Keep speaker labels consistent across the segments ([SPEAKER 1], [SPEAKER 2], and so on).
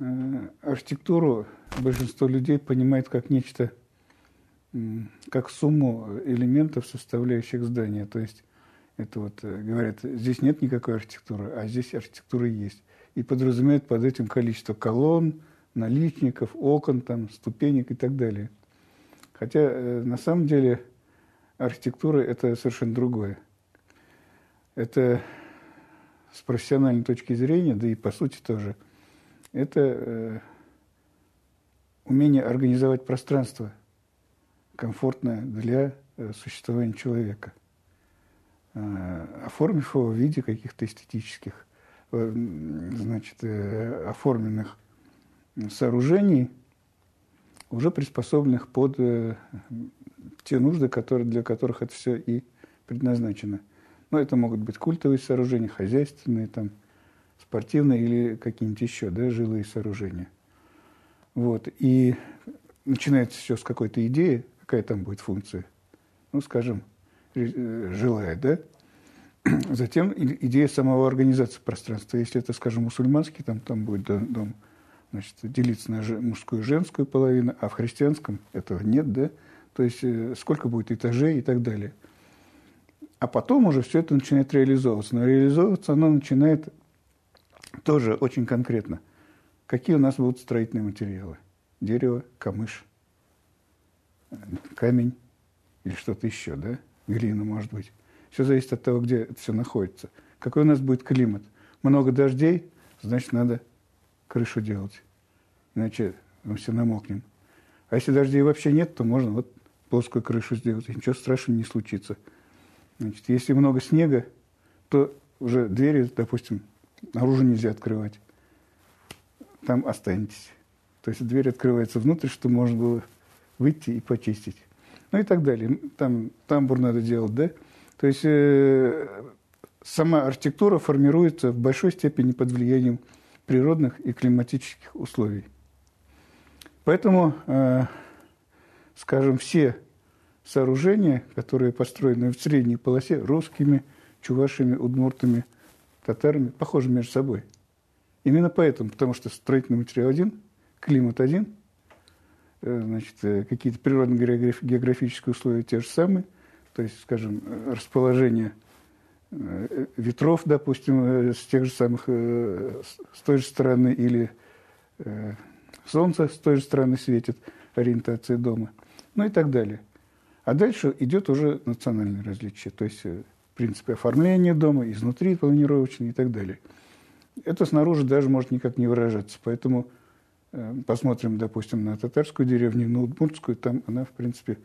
[SPEAKER 1] э, архитектуру большинство людей понимает как нечто, как сумму элементов, составляющих здание. То есть это вот э, говорят, здесь нет никакой архитектуры, а здесь архитектура есть. И подразумевает под этим количество колонн, наличников, окон, там, ступенек и так далее. Хотя э, на самом деле архитектура – это совершенно другое. Это с профессиональной точки зрения, да и по сути тоже, это э, умение организовать пространство комфортное для э, существования человека, э, оформив его в виде каких-то эстетических, значит, оформленных сооружений, уже приспособленных под те нужды, которые, для которых это все и предназначено. Но это могут быть культовые сооружения, хозяйственные, там, спортивные или какие-нибудь еще, да, жилые сооружения. Вот. И начинается все с какой-то идеи, какая там будет функция. Ну, скажем, э, жилая, да? Затем идея самого организации пространства. Если это, скажем, мусульманский, там, там будет дом, значит, делиться на мужскую и женскую половину, а в христианском этого нет, да? То есть э, сколько будет этажей и так далее. А потом уже все это начинает реализовываться. Но реализовываться оно начинает тоже очень конкретно. Какие у нас будут строительные материалы? Дерево, камыш, камень или что-то еще, да? Глина, может быть. Все зависит от того, где это все находится. Какой у нас будет климат? Много дождей, значит, надо крышу делать. Иначе мы все намокнем. А если дождей вообще нет, то можно вот плоскую крышу сделать, и ничего страшного не случится. Значит, если много снега, то уже двери, допустим, наружу нельзя открывать. Там останетесь. То есть дверь открывается внутрь, чтобы можно было выйти и почистить. Ну и так далее. Там тамбур надо делать, да? То есть э, сама архитектура формируется в большой степени под влиянием природных и климатических условий. Поэтому, э, скажем, все сооружения, которые построены в средней полосе русскими, чувашами, удмуртами, татарами, похожи между собой. Именно поэтому, потому что строительный материал один, климат один, э, значит, э, какие-то природно-географические условия те же самые, то есть, скажем, расположение ветров, допустим, с тех же самых, с той же стороны, или солнце с той же стороны светит, ориентация дома, ну и так далее. А дальше идет уже национальное различие, то есть э, принципы оформления дома, изнутри планировочные и так далее. Это снаружи даже может никак не выражаться, поэтому э, посмотрим, допустим, на татарскую деревню, на удмуртскую, там она, в принципе,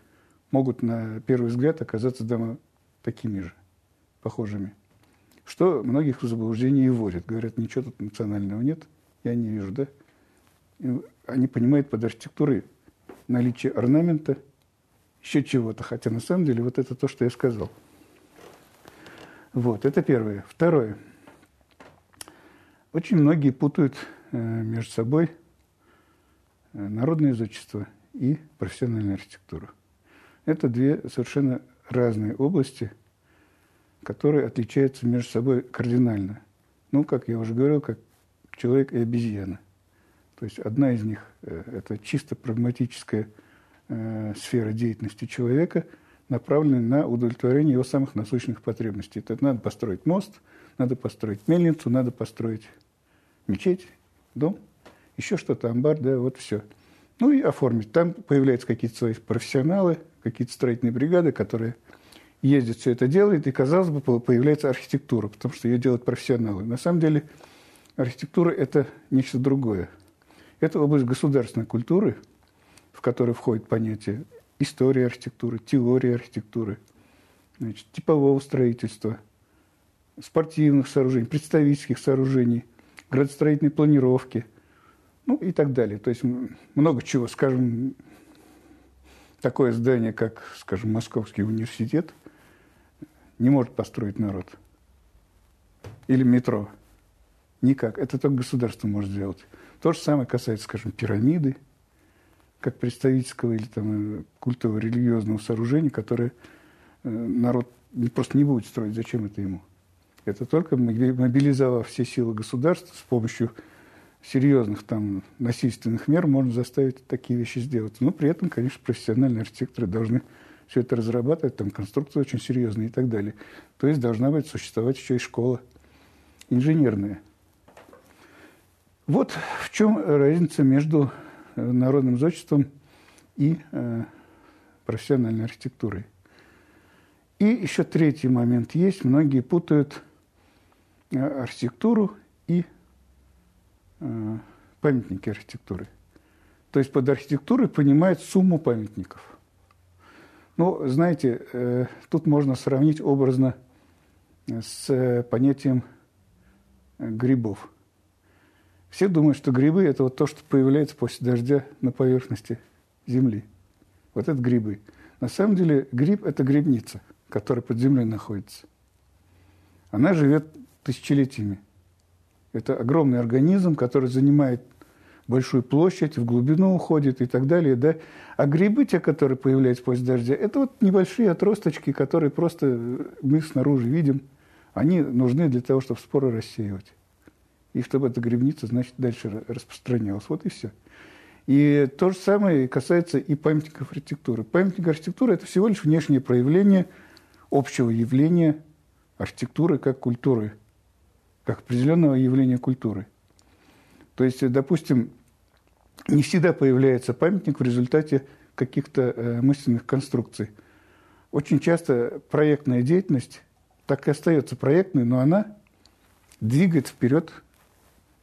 [SPEAKER 1] могут на первый взгляд оказаться дома такими же, похожими. Что многих в заблуждение и вводит. Говорят, ничего тут национального нет, я не вижу, да? И они понимают под архитектурой наличие орнамента – еще чего-то, хотя на самом деле вот это то, что я сказал. Вот, это первое. Второе. Очень многие путают э, между собой э, народное изучество и профессиональную архитектуру. Это две совершенно разные области, которые отличаются между собой кардинально. Ну, как я уже говорил, как человек и обезьяна. То есть одна из них э, – это чисто прагматическая э, сфера деятельности человека, направленная на удовлетворение его самых насущных потребностей. Это надо построить мост, надо построить мельницу, надо построить мечеть, дом, еще что-то, амбар, да, вот все. Ну и оформить. Там появляются какие-то свои профессионалы, какие-то строительные бригады, которые ездят, все это делают, и, казалось бы, появляется архитектура, потому что ее делают профессионалы. На самом деле архитектура – это нечто другое. Это область государственной культуры – в который входит понятие истории архитектуры, теории архитектуры, значит, типового строительства, спортивных сооружений, представительских сооружений, градостроительной планировки, ну и так далее. То есть много чего, скажем, такое здание, как, скажем, Московский университет, не может построить народ. Или метро. Никак. Это только государство может сделать. То же самое касается, скажем, пирамиды, как представительского или там, э, культового религиозного сооружения, которое э, народ просто не будет строить. Зачем это ему? Это только мобилизовав все силы государства с помощью серьезных там насильственных мер можно заставить такие вещи сделать. Но при этом, конечно, профессиональные архитекторы должны все это разрабатывать, там конструкции очень серьезные и так далее. То есть должна быть существовать еще и школа инженерная. Вот в чем разница между народным зодчеством и э, профессиональной архитектурой. И еще третий момент есть. Многие путают э, архитектуру и э, памятники архитектуры. То есть под архитектурой понимают сумму памятников. Ну, знаете, э, тут можно сравнить образно с понятием грибов. Все думают, что грибы – это вот то, что появляется после дождя на поверхности земли. Вот это грибы. На самом деле гриб – это грибница, которая под землей находится. Она живет тысячелетиями. Это огромный организм, который занимает большую площадь, в глубину уходит и так далее. Да? А грибы, те, которые появляются после дождя, это вот небольшие отросточки, которые просто мы снаружи видим. Они нужны для того, чтобы споры рассеивать. И чтобы эта грибница, значит, дальше распространялась. Вот и все. И то же самое касается и памятников архитектуры. Памятник архитектуры – это всего лишь внешнее проявление общего явления архитектуры как культуры, как определенного явления культуры. То есть, допустим, не всегда появляется памятник в результате каких-то э, мысленных конструкций. Очень часто проектная деятельность так и остается проектной, но она двигает вперед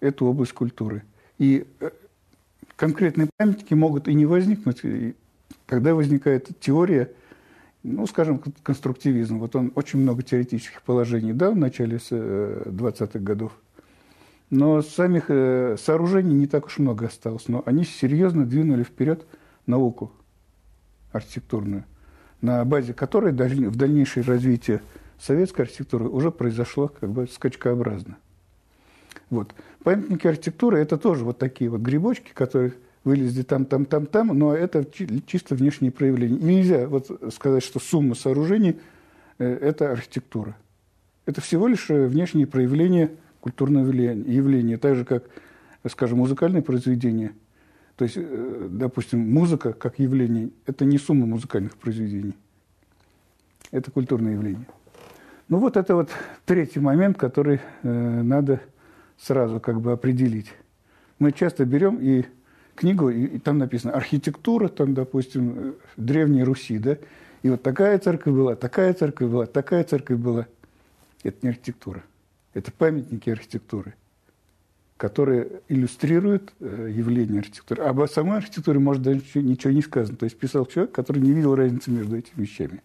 [SPEAKER 1] эту область культуры. И э, конкретные памятники могут и не возникнуть, когда возникает теория, ну, скажем, конструктивизм. Вот он очень много теоретических положений дал в начале 20-х э, годов. Но самих э, сооружений не так уж много осталось. Но они серьезно двинули вперед науку архитектурную, на базе которой в дальнейшее развитие советской архитектуры уже произошло как бы скачкообразно. Вот. Памятники архитектуры – это тоже вот такие вот грибочки, которые вылезли там, там, там, там, но это чисто внешние проявления. Нельзя вот сказать, что сумма сооружений э, – это архитектура. Это всего лишь э, внешние проявления культурного явления, так же, как, скажем, музыкальное произведение. То есть, э, допустим, музыка как явление – это не сумма музыкальных произведений. Это культурное явление. Ну вот это вот третий момент, который э, надо сразу как бы определить. Мы часто берем и книгу, и, и там написано архитектура, там, допустим, э, Древней Руси, да, и вот такая церковь была, такая церковь была, такая церковь была. Это не архитектура, это памятники архитектуры, которые иллюстрируют э, явление архитектуры. Об самой архитектуре, может, даже ничего не сказано. То есть писал человек, который не видел разницы между этими вещами.